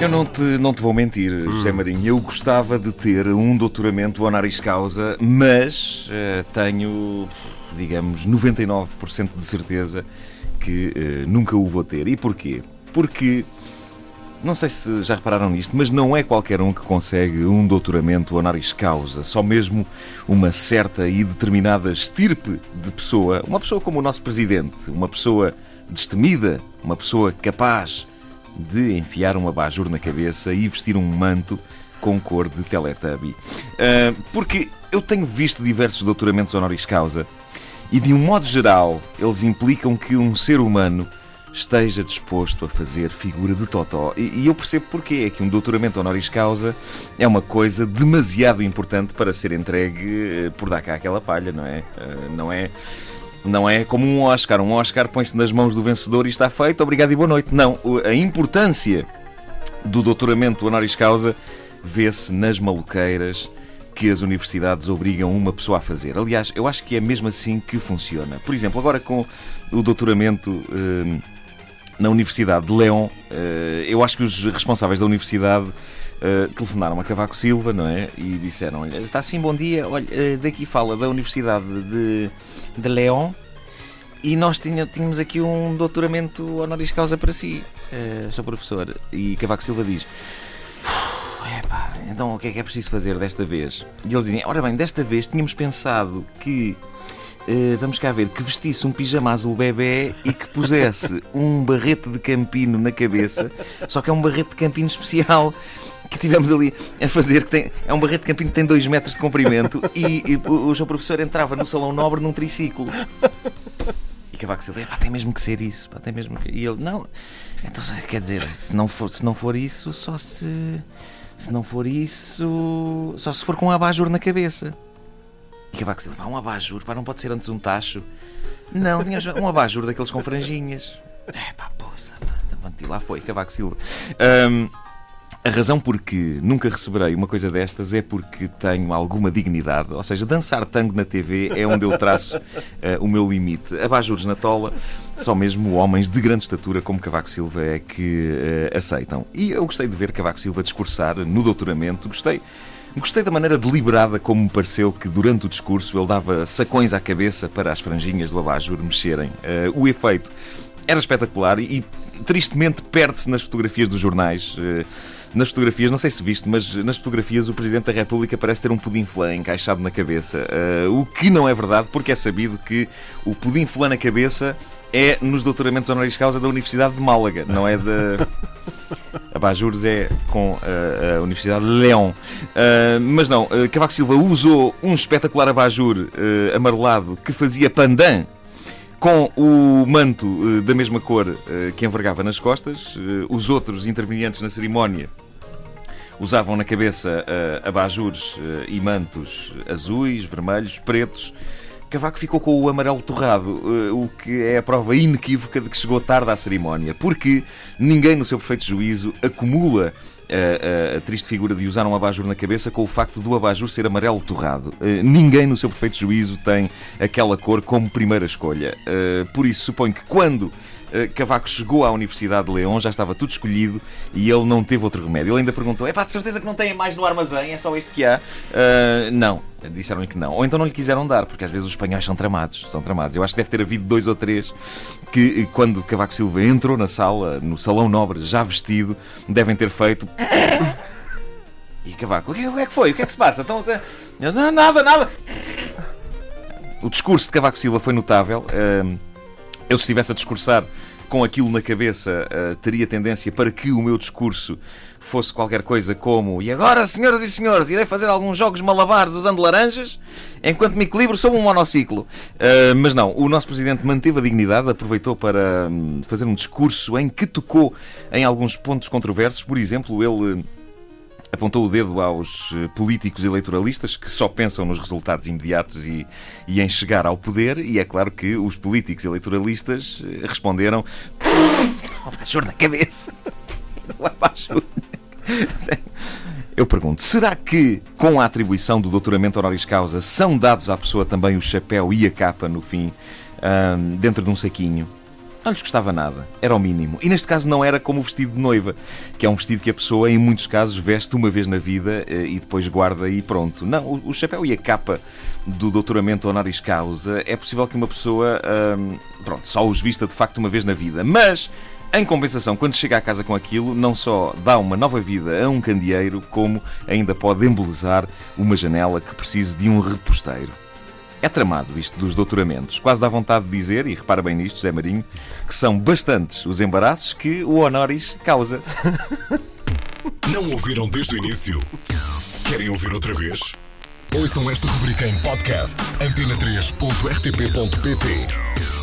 Eu não te, não te vou mentir, José Marinho. Eu gostava de ter um doutoramento honoris causa, mas eh, tenho, digamos, 99% de certeza que eh, nunca o vou ter. E porquê? Porque, não sei se já repararam nisto, mas não é qualquer um que consegue um doutoramento honoris causa. Só mesmo uma certa e determinada estirpe de pessoa, uma pessoa como o nosso presidente, uma pessoa destemida, uma pessoa capaz de enfiar um abajur na cabeça e vestir um manto com cor de Teletubby. Ah, porque eu tenho visto diversos doutoramentos honoris causa e, de um modo geral, eles implicam que um ser humano esteja disposto a fazer figura de totó. E, e eu percebo porque é que um doutoramento honoris causa é uma coisa demasiado importante para ser entregue eh, por dar cá aquela palha, não é? Ah, não é não é como um Oscar. Um Oscar põe-se nas mãos do vencedor e está feito, obrigado e boa noite. Não, a importância do doutoramento honoris causa vê-se nas maluqueiras que as universidades obrigam uma pessoa a fazer. Aliás, eu acho que é mesmo assim que funciona. Por exemplo, agora com o doutoramento eh, na Universidade de León, eh, eu acho que os responsáveis da universidade eh, telefonaram a Cavaco Silva, não é? E disseram: Olha, está assim, bom dia. Olha, eh, daqui fala da Universidade de, de León e nós tínhamos aqui um doutoramento honoris causa para si, Sr. Professor. E Cavaco Silva diz: Epá, então o que é que é preciso fazer desta vez? E eles dizem: Ora bem, desta vez tínhamos pensado que. eh, vamos cá ver, que vestisse um pijama azul bebê e que pusesse um barrete de campino na cabeça, só que é um barrete de campino especial que tivemos ali a fazer, que tem, é um barrete de campino que tem 2 metros de comprimento e, e o, o seu professor entrava no salão nobre num triciclo. E Cavaco Silva, pá, tem mesmo que ser isso, pá, tem mesmo que... E ele, não, então, quer dizer, se não for, se não for isso, só se... Se não for isso, só se for com um abajur na cabeça. E Cavaco Silva, pá, um abajur, pá, não pode ser antes um tacho. Não, tinha um abajur daqueles com franjinhas. É pá, poça, pá, e lá foi, Cavaco Silva. Ahm, a razão por que nunca receberei uma coisa destas é porque tenho alguma dignidade. Ou seja, dançar tango na TV é onde eu traço eh, o meu limite. Abajures na tola, só mesmo homens de grande estatura como Cavaco Silva é que eh, aceitam. E eu gostei de ver Cavaco Silva discursar no doutoramento. Gostei. Gostei da maneira deliberada como me pareceu que durante o discurso ele dava sacões à cabeça para as franjinhas do abajur mexerem. Eh, o efeito era espetacular e, e, tristemente perde-se nas fotografias dos jornais. Eh, nas fotografias, não sei se viste, mas nas fotografias o Presidente da República parece ter um pudim flan encaixado na cabeça. Eh, o que não é verdade, porque é sabido que o pudim flan na cabeça é nos doutoramentos honoris causa da Universidade de Málaga, não é da. Abajures é com eh, a Universidade de León. Uh, mas não, uh, Cavaco Silva usou um espetacular abajur uh, amarelado que fazia pandan com o manto uh, da mesma cor uh, que envergava nas costas. Uh, os outros intervenientes na cerimónia usavam na cabeça abajures e mantos azuis, vermelhos, pretos. Cavaco ficou com o amarelo torrado, o que é a prova inequívoca de que chegou tarde à cerimónia, porque ninguém, no seu perfeito juízo, acumula a, a, a, triste figura de usar um abajur na cabeça com o facto do abajur ser amarelo torrado. Uh, ninguém, no seu perfeito juízo, tem aquela cor como primeira escolha. Uh, por isso, suponho que quando Cavaco chegou à Universidade de Leão já estava tudo escolhido e ele não teve outro remédio. Ele ainda perguntou: é pá, de certeza que não tem mais no armazém? É só este que há? não. Disseram-lhe que não. Ou então não lhe quiseram dar, porque às vezes os espanhóis são tramados. São tramados. Eu acho que deve ter havido dois ou três que, quando Cavaco Silva entrou na sala, no Salão Nobre, já vestido, devem ter feito. E Cavaco, o que, é que foi? O que é que se passa? Então, não, nada, nada. O discurso de Cavaco Silva foi notável. Eu, se estivesse a discursar com aquilo na cabeça, teria tendência para que o meu discurso fosse qualquer coisa como E agora, senhoras e senhores, irei fazer alguns jogos malabares usando laranjas enquanto me equilibro sob um monociclo. Uh, mas não, o nosso Presidente manteve a dignidade, aproveitou para um, fazer um discurso em que tocou em alguns pontos controversos. Por exemplo, ele apontou o dedo aos políticos eleitoralistas que só pensam nos resultados imediatos e, e em chegar ao poder, e é claro que os políticos eleitoralistas responderam: Abajur na cabeça! Não abajur. Eu pergunto, será que com a atribuição do doutoramento honoris causa são dados à pessoa também o chapéu e a capa no fim, hum, dentro de um saquinho? Não lhes custava nada, era o mínimo. E neste caso não era como o vestido de noiva, que é um vestido que a pessoa, em muitos casos, veste uma vez na vida eh, e depois guarda e pronto. Não, o chapéu e a capa do doutoramento honoris causa, é possível que uma pessoa, hum, pronto, só os vista de facto uma vez na vida. Mas, em compensação, quando chega à casa com aquilo, não só dá uma nova vida a um candeeiro, como ainda pode embelezar uma janela que precise de um reposteiro. É tramado isto dos doutoramentos. Quase dá vontade de dizer, e repara bem nisto, Zé Marinho, que são bastantes os embaraços que o honoris causa. Não ouviram desde o início? Querem ouvir outra vez? Ouçam esta rubrica em podcast antena3.rtp.pt